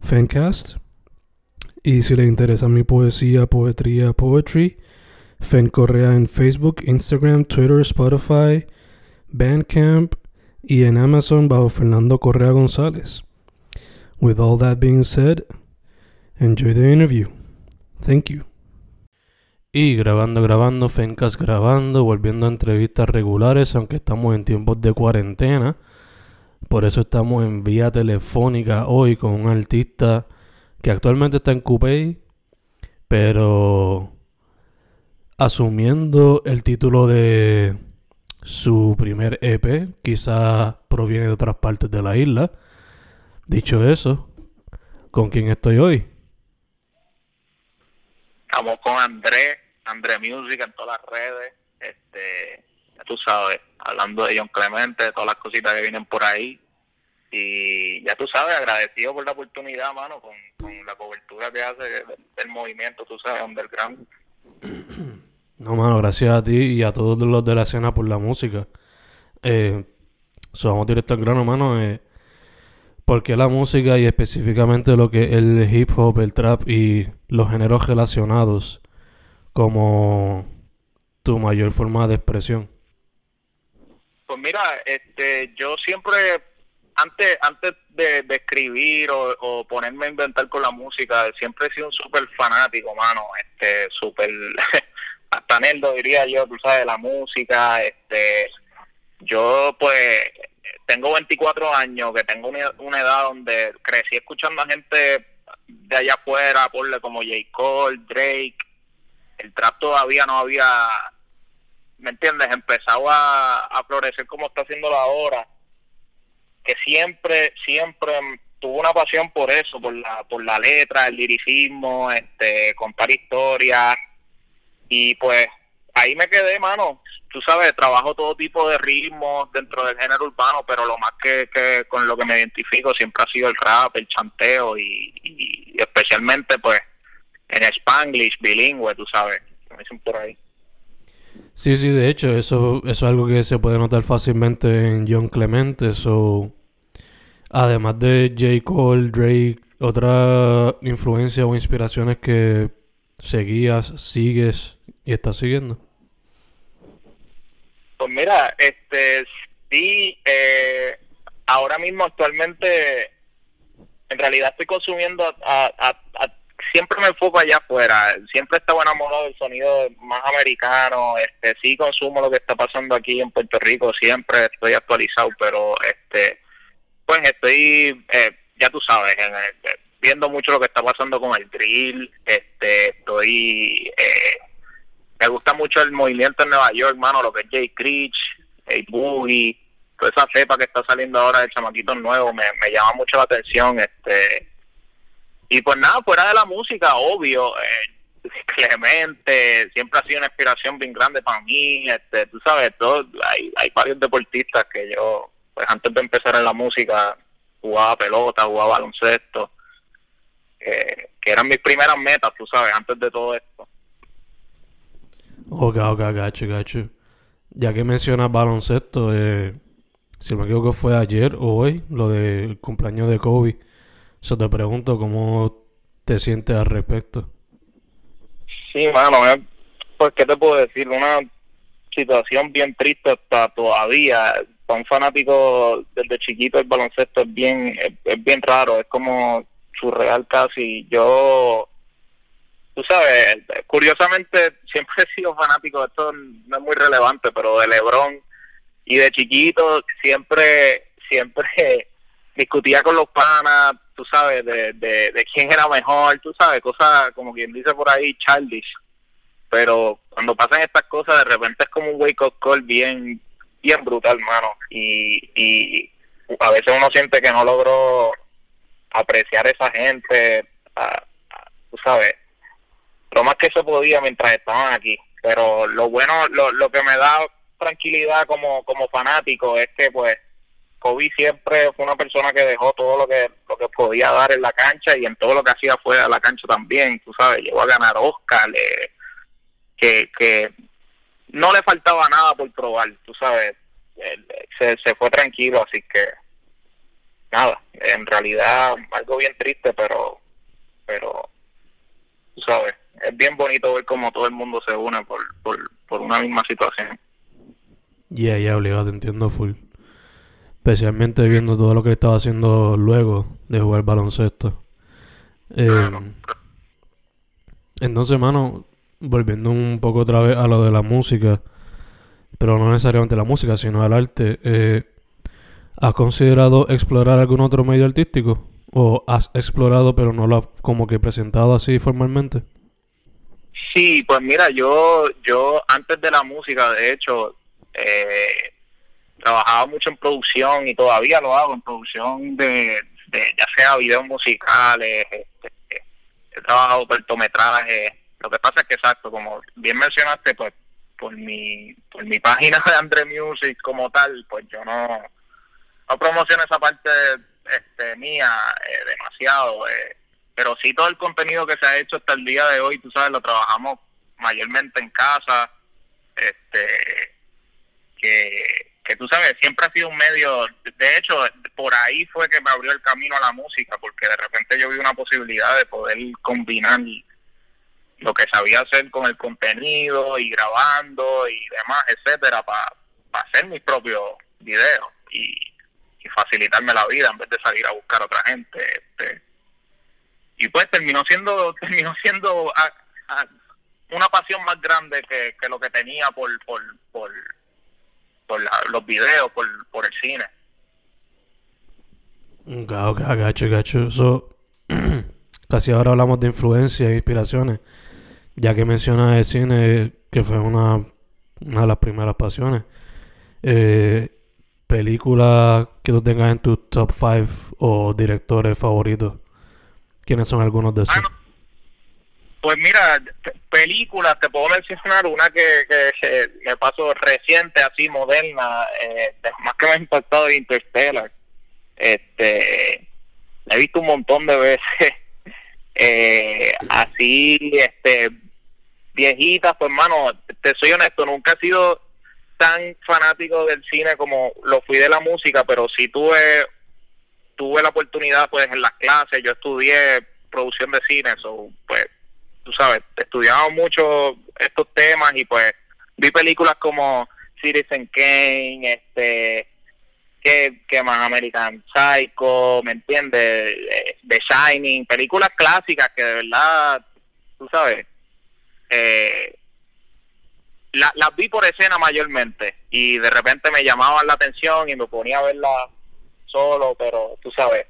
Fancast. Y si le interesa mi poesía, poetría, poetry, Fen Correa en Facebook, Instagram, Twitter, Spotify, Bandcamp y en Amazon bajo Fernando Correa González. With all that being said, enjoy the interview. Thank you. Y grabando, grabando, Fencast grabando, volviendo a entrevistas regulares, aunque estamos en tiempos de cuarentena. Por eso estamos en vía telefónica hoy con un artista que actualmente está en Coupé, pero asumiendo el título de su primer EP, quizás proviene de otras partes de la isla. Dicho eso, ¿con quién estoy hoy? Estamos con André, André Music en todas las redes, este, ya tú sabes, hablando de John Clemente, de todas las cositas que vienen por ahí. Y ya tú sabes, agradecido por la oportunidad, mano, con, la cobertura que hace del, movimiento, tú sabes, underground. No, mano, gracias a ti y a todos los de la escena por la música. Eh, directo al grano, mano. Eh, ¿Por qué la música y específicamente lo que es el hip hop, el trap y los géneros relacionados como tu mayor forma de expresión? Pues mira, este, yo siempre, antes, antes de, de escribir o, o ponerme a inventar con la música, siempre he sido un súper fanático, mano, este, súper, hasta nerdo diría yo, tú sabes, de la música, este, yo pues tengo 24 años, que tengo una, una edad donde crecí escuchando a gente de allá afuera, porle como J. Cole, Drake, el trap todavía no había, ¿me entiendes? Empezaba a, a florecer como está haciéndolo ahora, que siempre, siempre tuvo una pasión por eso, por la, por la letra, el liricismo, este, contar historias, y pues ahí me quedé, mano. Tú sabes, trabajo todo tipo de ritmos dentro del género urbano, pero lo más que, que con lo que me identifico siempre ha sido el rap, el chanteo y, especialmente pues en spanglish, bilingüe, tú sabes, como dicen por ahí. Sí, sí, de hecho, eso, eso es algo que se puede notar fácilmente en John Clemente. So, además de J. Cole, Drake, otra influencia o inspiraciones que seguías, sigues y estás siguiendo. Pues mira, este, sí, eh, ahora mismo actualmente, en realidad estoy consumiendo, a, a, a, siempre me enfoco allá afuera, siempre estaba enamorado del sonido más americano, este, sí consumo lo que está pasando aquí en Puerto Rico, siempre estoy actualizado, pero este, pues estoy, eh, ya tú sabes, el, viendo mucho lo que está pasando con el drill, este, estoy, eh, me gusta mucho el movimiento en Nueva York, hermano, lo que es Jay Creech, Hey Boogie, toda esa cepa que está saliendo ahora de chamaquitos nuevos, me, me llama mucho la atención, este, y pues nada, fuera de la música, obvio, eh, Clemente, siempre ha sido una inspiración bien grande para mí, este, tú sabes, todo, hay, hay varios deportistas que yo, pues antes de empezar en la música, jugaba pelota, jugaba baloncesto, eh, que eran mis primeras metas, tú sabes, antes de todo esto. Ok, ok, gacho, gacho. Ya que mencionas baloncesto, eh, si no me equivoco fue ayer o hoy, lo del cumpleaños de Kobe. Eso te pregunto, ¿cómo te sientes al respecto? Sí, mano, pues, ¿qué te puedo decir? Una situación bien triste hasta todavía. Para un fanático desde chiquito el baloncesto es bien, es bien raro. Es como surreal casi. Yo, tú sabes, curiosamente siempre he sido fanático, esto no es muy relevante, pero de Lebron y de chiquito siempre, siempre discutía con los panas, tú sabes, de, de, de quién era mejor, tú sabes, cosas como quien dice por ahí, childish. Pero cuando pasan estas cosas, de repente es como un wake-up call bien, bien brutal, mano. Y, y a veces uno siente que no logró apreciar a esa gente, tú sabes, lo más que se podía mientras estaban aquí. Pero lo bueno, lo, lo que me da tranquilidad como, como fanático es que pues Kobe siempre fue una persona que dejó todo lo que lo que podía dar en la cancha y en todo lo que hacía fuera de la cancha también, tú sabes, llegó a ganar Oscar, que, que no le faltaba nada por probar, tú sabes, se, se fue tranquilo, así que nada, en realidad algo bien triste, pero, pero, tú sabes, es bien bonito ver cómo todo el mundo se une por, por, por una misma situación. Yeah, yeah, obligado, te entiendo full. Especialmente viendo todo lo que estaba haciendo luego de jugar baloncesto. Eh, entonces, hermano, volviendo un poco otra vez a lo de la música, pero no necesariamente la música, sino el arte, eh, ¿has considerado explorar algún otro medio artístico? ¿O has explorado pero no lo has como que presentado así formalmente? Sí, pues mira, yo, yo antes de la música, de hecho, eh, trabajaba mucho en producción y todavía lo hago en producción de, ya sea videos musicales, este, he trabajado cortometrajes. Lo que pasa es que exacto, como bien mencionaste, pues por mi por mi página de Andre Music como tal, pues yo no no promociono esa parte este, mía eh, demasiado, eh, pero sí todo el contenido que se ha hecho hasta el día de hoy, tú sabes, lo trabajamos mayormente en casa, este que, que tú sabes, siempre ha sido un medio, de hecho, por ahí fue que me abrió el camino a la música, porque de repente yo vi una posibilidad de poder combinar lo que sabía hacer con el contenido y grabando y demás, etcétera, para hacer mis propios videos y, facilitarme la vida en vez de salir a buscar a otra gente. Este. Y pues terminó siendo, terminó siendo una pasión más grande que, que lo que tenía por, por, por por los videos, por, por el cine. Ok, gacho, gacho. So, casi ahora hablamos de influencias e inspiraciones. Ya que mencionas el cine, que fue una, una de las primeras pasiones. Eh, películas que tú tengas en tu top 5 o directores favoritos. ¿Quiénes son algunos de esos? Pues mira, películas, te puedo mencionar una que, que, me pasó reciente, así moderna, eh, más que me ha impactado Interstellar. Este, la he visto un montón de veces. eh, así, este, viejitas, pues hermano, te soy honesto, nunca he sido tan fanático del cine como lo fui de la música, pero sí tuve tuve la oportunidad pues en las clases, yo estudié producción de cine, so, pues tú sabes, estudiamos mucho estos temas y pues vi películas como Citizen Kane, este, que, que más American Psycho, ¿me entiendes? Eh, The Shining, películas clásicas que de verdad, tú sabes, eh, las vi por escena mayormente y de repente me llamaban la atención y me ponía a verla solo, pero tú sabes,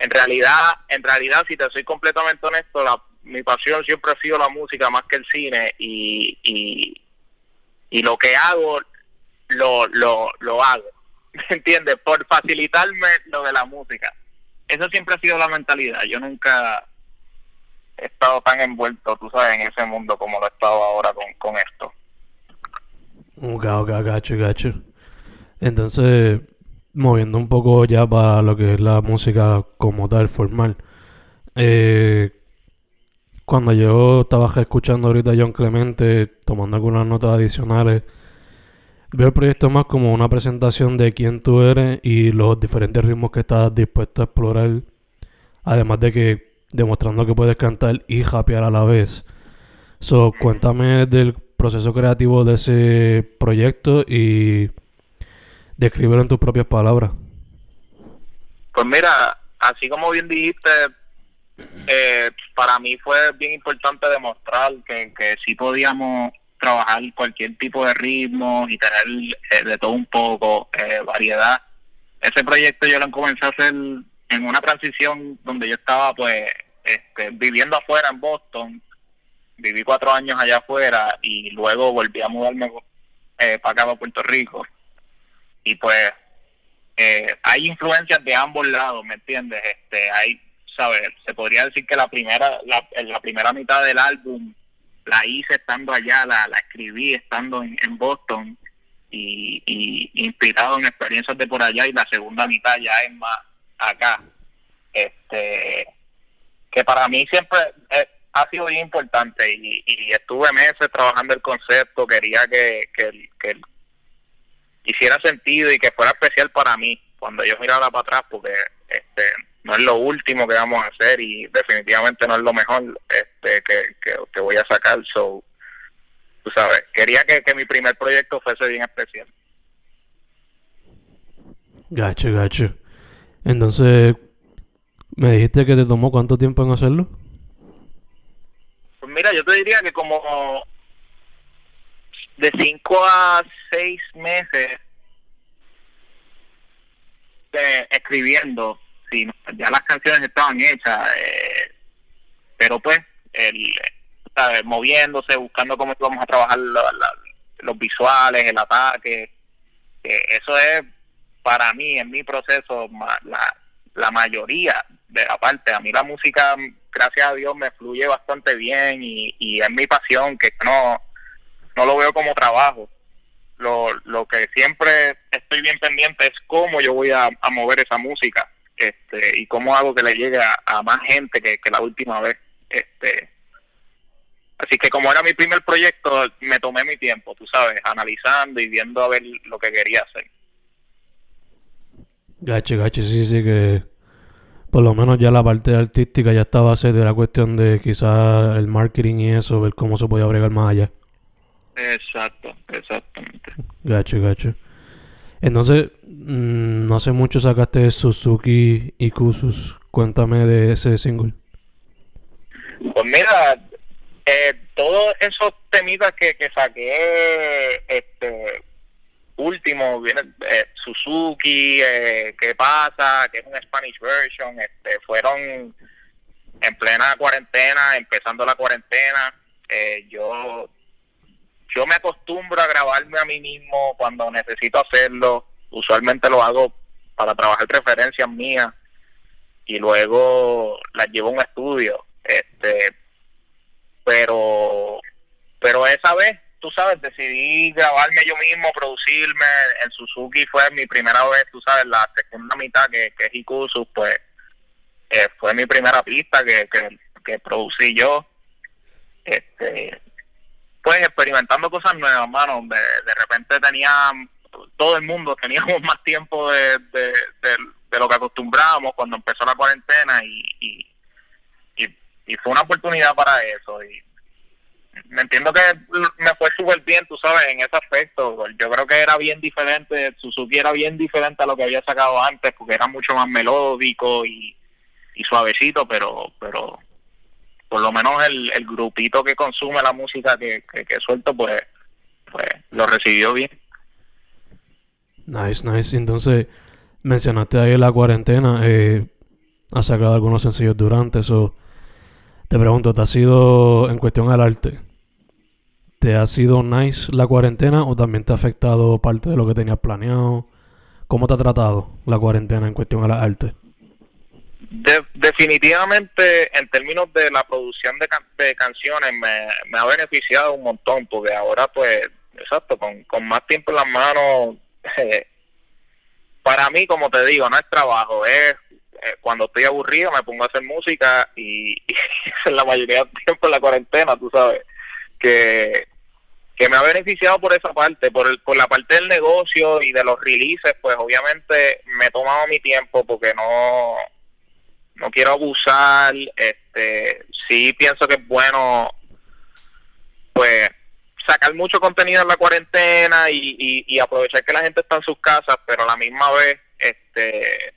en realidad, en realidad, si te soy completamente honesto, la, mi pasión siempre ha sido la música más que el cine y, y, lo que hago, lo, lo, lo hago, ¿me entiendes? Por facilitarme lo de la música. Eso siempre ha sido la mentalidad. Yo nunca he estado tan envuelto, tú sabes, en ese mundo como lo he estado ahora con, con esto. Ok, ok, gacho, gacho. Entonces, moviendo un poco ya para lo que es la música como tal, formal. Eh, cuando yo estaba escuchando ahorita a John Clemente, tomando algunas notas adicionales, veo el proyecto más como una presentación de quién tú eres y los diferentes ritmos que estás dispuesto a explorar. Además de que demostrando que puedes cantar y rapear a la vez. So, cuéntame del proceso creativo de ese proyecto y descríbelo en tus propias palabras. Pues mira, así como bien dijiste, eh, para mí fue bien importante demostrar que, que sí podíamos trabajar cualquier tipo de ritmo y tener eh, de todo un poco, eh, variedad. Ese proyecto yo lo comencé a hacer en una transición donde yo estaba pues este, viviendo afuera en Boston, viví cuatro años allá afuera y luego volví a mudarme eh, para acá, a Puerto Rico. Y pues eh, hay influencias de ambos lados, ¿me entiendes? Este, hay, ¿sabes? Se podría decir que la primera, la, la primera mitad del álbum la hice estando allá, la, la escribí estando en, Boston y, inspirado en experiencias de por allá y la segunda mitad ya es más acá. Este, que para mí siempre eh, ha sido bien importante y, y, estuve meses trabajando el concepto, quería que, que, que hiciera sentido y que fuera especial para mí cuando yo mirara para atrás porque este no es lo último que vamos a hacer y definitivamente no es lo mejor este que, que, voy a sacar so tú sabes quería que, que mi primer proyecto fuese bien especial. Gacho gacho. Entonces me dijiste que te tomó cuánto tiempo en hacerlo pues mira yo te diría que como de 5 a 6 meses de, escribiendo sí, ya las canciones estaban hechas, eh, pero pues, el, moviéndose, buscando cómo íbamos a trabajar los visuales, el ataque, eso es para mí, en mi proceso, la, la mayoría de la parte. A mí la música, gracias a Dios, me fluye bastante bien y, y es mi pasión, que no, no lo veo como trabajo. Lo, lo que siempre estoy bien pendiente es cómo yo voy a mover esa música este, y cómo hago que le llegue a, más gente que, la última vez. Este, así que como era mi primer proyecto, me tomé mi tiempo, tú sabes, analizando y viendo a ver lo que quería hacer. Gache, gache, sí, sí, que por lo menos ya la parte artística ya estaba a de la cuestión de quizás el marketing y eso, ver cómo se podía bregar más allá. Exacto, exactamente. Gacho, gacho. Entonces, mm, no hace mucho sacaste Suzuki y Kusus. Cuéntame de ese single. Pues mira, eh, todos esos temitas que, que saqué, este último, viene eh, Suzuki, eh, ¿qué pasa? Que es un Spanish version, este, fueron en plena cuarentena, empezando la cuarentena. Eh, yo yo me acostumbro a grabarme a mí mismo cuando necesito hacerlo. Usualmente lo hago para trabajar referencias mías y luego las llevo a un estudio. Este, pero, pero esa vez, tú sabes, decidí grabarme yo mismo, producirme. En Suzuki fue mi primera vez, tú sabes, la segunda mitad que, que es Ikusu, pues eh, fue mi primera pista que, que, que producí yo. Este, pues experimentando cosas nuevas, mano. De, de repente tenía, todo el mundo teníamos más tiempo de, de, lo que acostumbrábamos cuando empezó la cuarentena y, y, y, fue una oportunidad para eso. Y me entiendo que me fue súper bien, tú sabes, en ese aspecto. Yo creo que era bien diferente, Suzuki era bien diferente a lo que había sacado antes porque era mucho más melódico y, y suavecito, pero, pero lo menos el, el grupito que consume la música que, que, suelto, pues, pues lo recibió bien. Nice, nice. Entonces, mencionaste ahí la cuarentena, eh, has sacado algunos sencillos durante eso. Te pregunto, ¿te ha sido en cuestión al arte? ¿Te ha sido nice la cuarentena o también te ha afectado parte de lo que tenías planeado? ¿Cómo te ha tratado la cuarentena en cuestión al arte? Definitivamente, en términos de la producción de, de canciones, me, ha beneficiado un montón, porque ahora, pues, exacto, con, con más tiempo en las manos, eh, para mí, como te digo, no es trabajo, es eh, cuando estoy aburrido me pongo a hacer música y, y la mayoría del tiempo en la cuarentena, tú sabes, que, que me ha beneficiado por esa parte, por, el, por la parte del negocio y de los releases, pues obviamente me he tomado mi tiempo porque no no quiero abusar, este, sí pienso que es bueno, pues, sacar mucho contenido en la cuarentena y, aprovechar que la gente está en sus casas, pero a la misma vez, este,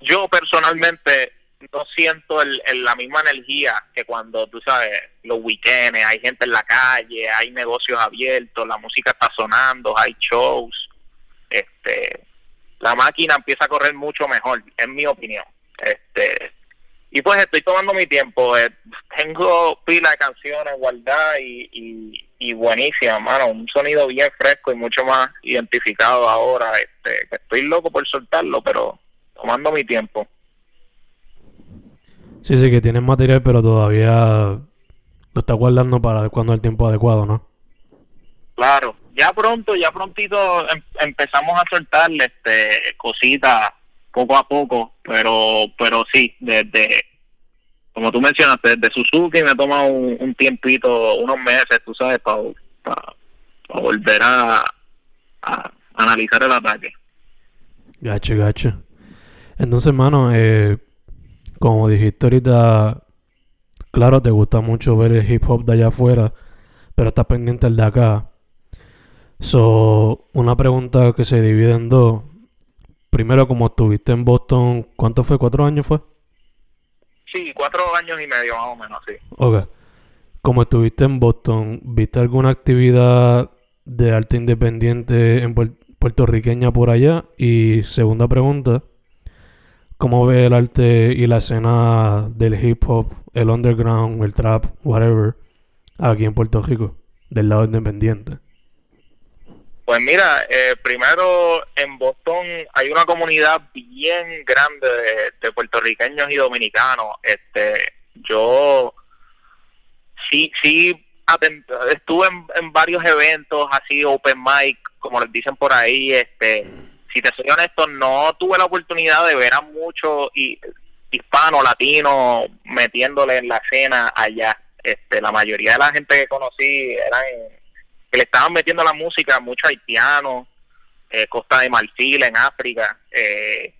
yo personalmente no siento el, la misma energía que cuando, tú sabes, los weekends, hay gente en la calle, hay negocios abiertos, la música está sonando, hay shows. Este, la máquina empieza a correr mucho mejor, en mi opinión. Este, y pues estoy tomando mi tiempo. Eh, tengo pila de canciones guardadas y, y, y buenísimas, mano. Un sonido bien fresco y mucho más identificado ahora. Este, estoy loco por soltarlo, pero tomando mi tiempo. Sí, sí, que tienes material, pero todavía lo estás guardando para cuando el tiempo adecuado, ¿no? Claro, ya pronto, ya prontito em, empezamos a soltarle este, cositas poco a poco, pero pero sí, desde, como tú mencionaste, desde Suzuki me ha tomado un, tiempito, unos meses, tú sabes, para volver a, a, analizar el ataque. Gacho, gacho. Entonces, hermano, eh, como dijiste ahorita, claro, te gusta mucho ver el hip hop de allá afuera, pero estás pendiente el de acá. So, una pregunta que se divide en dos. Primero, como estuviste en Boston, ¿cuánto fue? ¿Cuatro años fue? Sí, cuatro años y medio más o menos, sí. Ok. Como estuviste en Boston, ¿viste alguna actividad de arte independiente en puertorriqueña por allá? Y segunda pregunta, ¿cómo ve el arte y la escena del hip hop, el underground, el trap, whatever, aquí en Puerto Rico, del lado independiente? Pues mira, eh, primero en Boston hay una comunidad bien grande de, puertorriqueños y dominicanos. Este, yo sí, sí estuve en, varios eventos así open mic, como les dicen por ahí. Este, si te soy honesto, no tuve la oportunidad de ver a muchos hispanos, latinos metiéndole en la escena allá. Este, la mayoría de la gente que conocí eran le estaban metiendo la música mucho haitiano, eh, Costa de Marfil en África. Eh,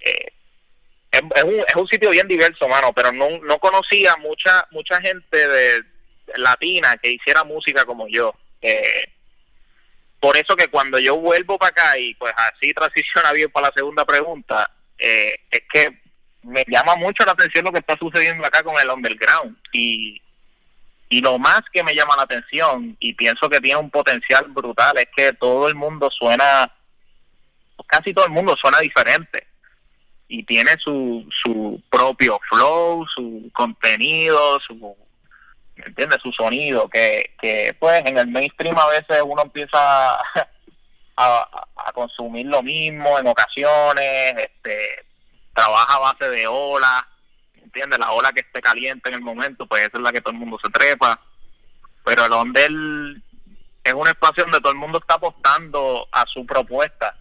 eh, es, un, es un sitio bien diverso, mano, pero no, no conocía mucha mucha gente de, latina que hiciera música como yo. por eso que cuando yo vuelvo para acá y pues así transiciona bien para la segunda pregunta, es que me llama mucho la atención lo que está sucediendo acá con el underground y y lo más que me llama la atención y pienso que tiene un potencial brutal es que todo el mundo suena, casi todo el mundo suena diferente y tiene su, su propio flow, su contenido, su, ¿me entiendes? Su sonido, que, que pues en el mainstream a veces uno empieza a, a consumir lo mismo en ocasiones, este trabaja a base de olas ¿entiendes? La ola que esté caliente en el momento, pues esa es la que todo el mundo se trepa. Pero el él es un espacio donde todo el mundo está apostando a su propuesta.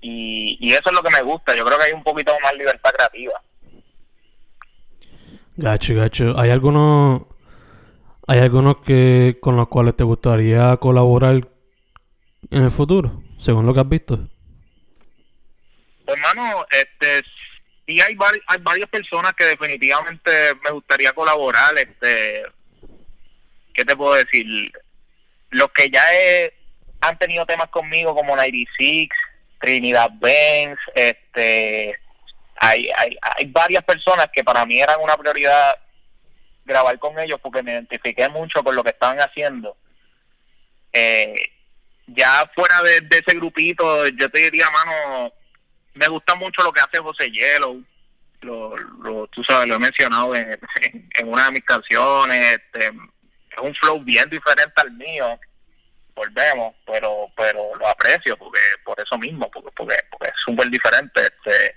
Y, y eso es lo que me gusta. Yo creo que hay un poquito más libertad creativa. Gacho, gacho. ¿Hay algunos, hay algunos que con los cuales te gustaría colaborar en el futuro, según lo que has visto? Hermano, este, y hay, hay varias personas que definitivamente me gustaría colaborar. Este, ¿Qué te puedo decir? Los que ya han tenido temas conmigo, como 96, Trinidad Benz, este, hay, hay, hay varias personas que para mí eran una prioridad grabar con ellos porque me identifiqué mucho con lo que estaban haciendo. Eh, ya fuera de, ese grupito, yo te diría, mano, me gusta mucho lo que hace José Yellow. Lo, lo, tú sabes, lo he mencionado en, en, una de mis canciones. Este, es un flow bien diferente al mío. Volvemos, pero pero lo aprecio porque por eso mismo, porque porque, es súper diferente. Este,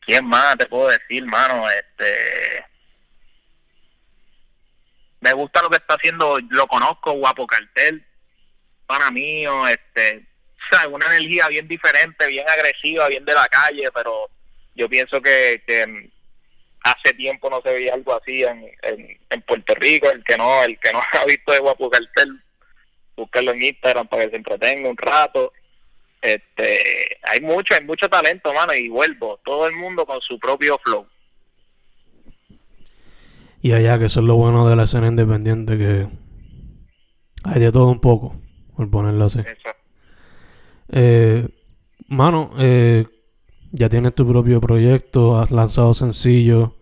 ¿Quién más te puedo decir, mano? Este, me gusta lo que está haciendo, lo conozco, Guapo Cartel, para mío, este, una energía bien diferente, bien agresiva, bien de la calle, pero yo pienso que, que hace tiempo no se veía algo así en, en, Puerto Rico, el que no el que no ha visto de Guapo Cartel, búsquelo en Instagram para que se entretenga un rato. Este, hay mucho, hay mucho talento, mano, y vuelvo, todo el mundo con su propio flow. Y allá, que eso es lo bueno de la escena independiente, que hay de todo un poco, por ponerlo así. Eh, mano, eh, ya tienes tu propio proyecto, has lanzado sencillo,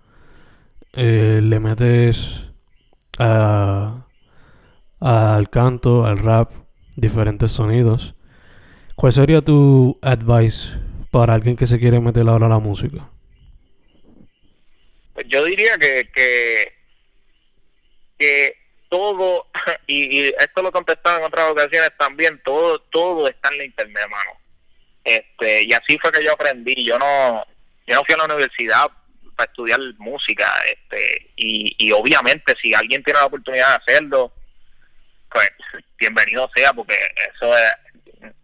eh, le metes a, al canto, al rap, diferentes sonidos. ¿Cuál sería tu advice para alguien que se quiere meter ahora a la música? Pues yo diría que, que, que todo, y, y esto lo he contestado en otras ocasiones también, todo, todo está en la internet, hermano. Este, y así fue que yo aprendí. Yo no, yo no fui a la universidad para estudiar música, este, y, obviamente si alguien tiene la oportunidad de hacerlo, pues bienvenido sea, porque eso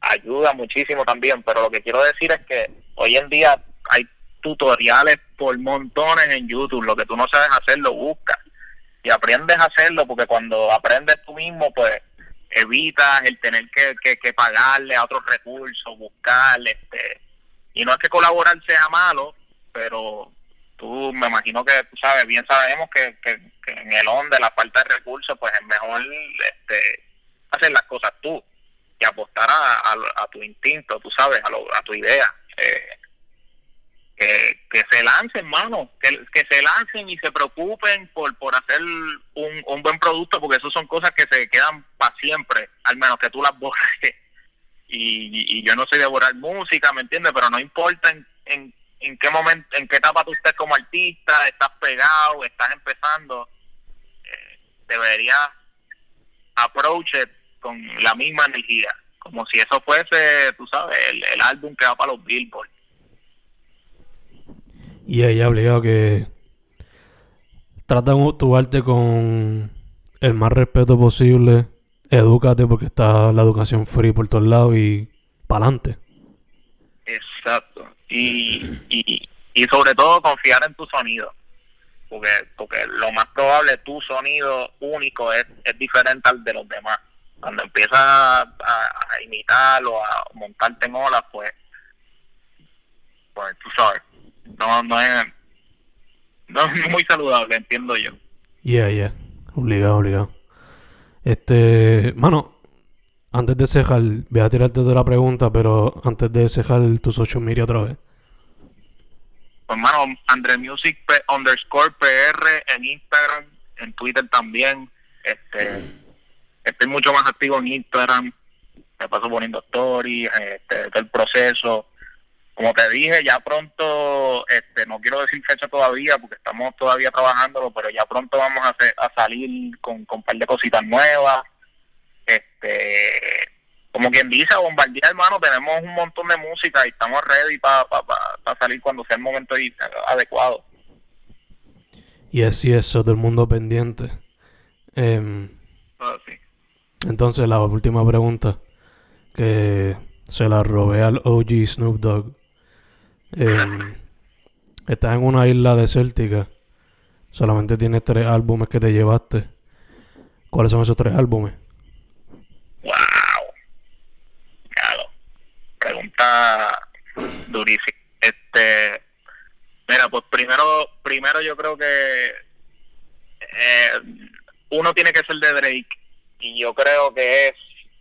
ayuda muchísimo también. Pero lo que quiero decir es que hoy en día hay tutoriales por montones en YouTube. Lo que tú no sabes hacer, lo buscas y aprendes a hacerlo, porque cuando aprendes tú mismo, pues evitas el tener que, que, pagarle a otros recursos, buscarle, este, y no es que colaborar sea malo, pero tú me imagino que tú sabes, bien sabemos que, que, en el ON de la falta de recursos, pues es mejor este, hacer las cosas tú y apostar a, a, tu instinto, tú sabes, a, a tu idea. Eh, que, se lancen, mano, que, que se lancen y se preocupen por, por hacer un, un buen producto, porque eso son cosas que se quedan para siempre, al menos que tú las borres. Y, y, yo no soy de borrar música, ¿me entiendes? Pero no importa en, en, en qué momento, en qué etapa tú estés como artista, estás pegado, estás empezando, eh, deberías approach con la misma energía, como si eso fuese, tú sabes, el, el álbum que va para los Billboard y ella obligado que trata tu arte con el más respeto posible. Edúcate porque está la educación free por todos lados y para adelante. Exacto. Y, y, y sobre todo confiar en tu sonido. Porque, porque lo más probable tu sonido único es, es diferente al de los demás. Cuando empiezas a, a imitar o a montarte en olas, pues, pues tú sabes no, no es, no es muy saludable, entiendo yo. Yeah, yeah, obligado, obligado. Este, mano, antes de cejar, voy a tirarte otra pregunta, pero antes de cejar tus social media otra vez. Pues, mano, Andre Music underscore PR en Instagram, en Twitter también. Este, estoy mucho más activo en Instagram. Me paso poniendo stories, este, el proceso como te dije, ya pronto, este, no quiero decir fecha todavía porque estamos todavía trabajándolo, pero ya pronto vamos a, a salir con, con un par de cositas nuevas. Este, como quien dice, a bombardear, hermano, tenemos un montón de música y estamos ready para salir cuando sea el momento adecuado. Y así es, todo el mundo pendiente. Ah, entonces, la última pregunta que se la robé al OG Snoop Dogg. Eh, estás en una isla desértica. Solamente tienes tres álbumes que te llevaste. ¿Cuáles son esos tres álbumes? Wow. Claro. Pregunta durísima. Este, mira, pues primero, primero yo creo que eh, uno tiene que ser de Drake y yo creo que es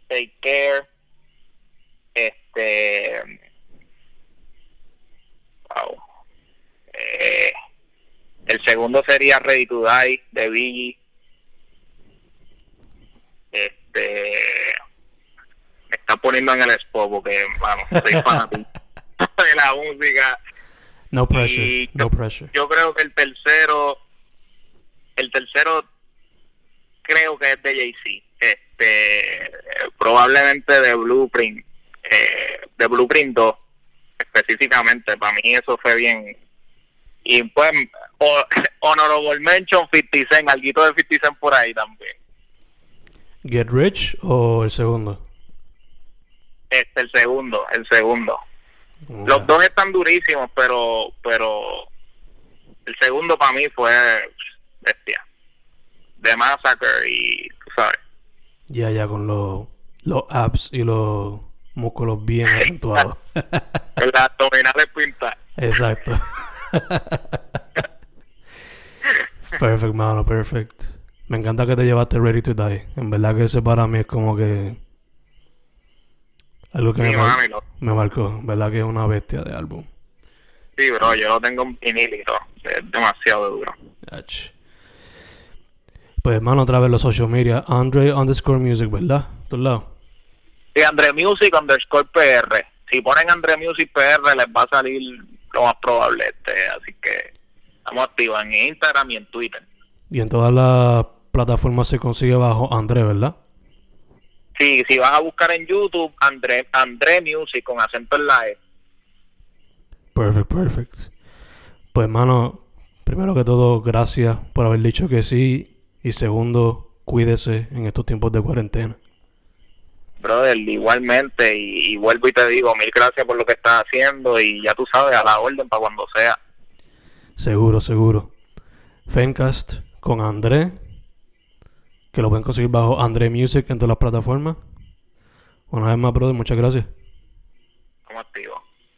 Take Care. Este, eh, el segundo sería Ready to Die de Biggie. Este me está poniendo en el spot porque vamos, soy fanático de la música. No pressure, no pressure. Yo creo que el tercero el tercero creo que es de Jay-Z. Este probablemente de Blueprint eh, de Blueprint 2 específicamente, para mí eso fue bien. Y pues, Honorable Mention 50 Cent, algo de 50 Cent por ahí también. ¿Get Rich o el segundo? Este, el segundo, el segundo. Los dos están durísimos, pero pero el segundo para mí fue bestia. De Massacre y, tú sabes. Ya, ya, con los, los apps y los músculos bien acentuados. Las abdominales pinta Exacto. perfect, mano, perfect. Me encanta que te llevaste Ready to Die. En verdad que ese para mí es como que... Algo que me, me, marcó. En verdad que es una bestia de álbum. Sí, bro, yo lo tengo en vinil y todo. Es demasiado duro. Ach. Pues hermano, otra vez los social media. Andre underscore music, ¿verdad? Tu lado. Sí, Andre Music underscore PR. Si ponen Andre Music PR les va a salir lo más probable. este Así que estamos activos en Instagram y en Twitter. Y en todas las plataformas se consigue bajo Andre, ¿verdad? Sí, si vas a buscar en YouTube, Andre, Andre Music con acento en la E. Perfect, perfect. Pues hermano, primero que todo, gracias por haber dicho que sí. Y segundo, cuídese en estos tiempos de cuarentena. Brother, igualmente, y, y vuelvo y te digo, mil gracias por lo que estás haciendo y ya tú sabes, a la orden para cuando sea. Seguro, seguro. Fencast con André, que lo pueden conseguir bajo André Music en todas las plataformas. Una vez más, brother, muchas gracias. Estamos activos.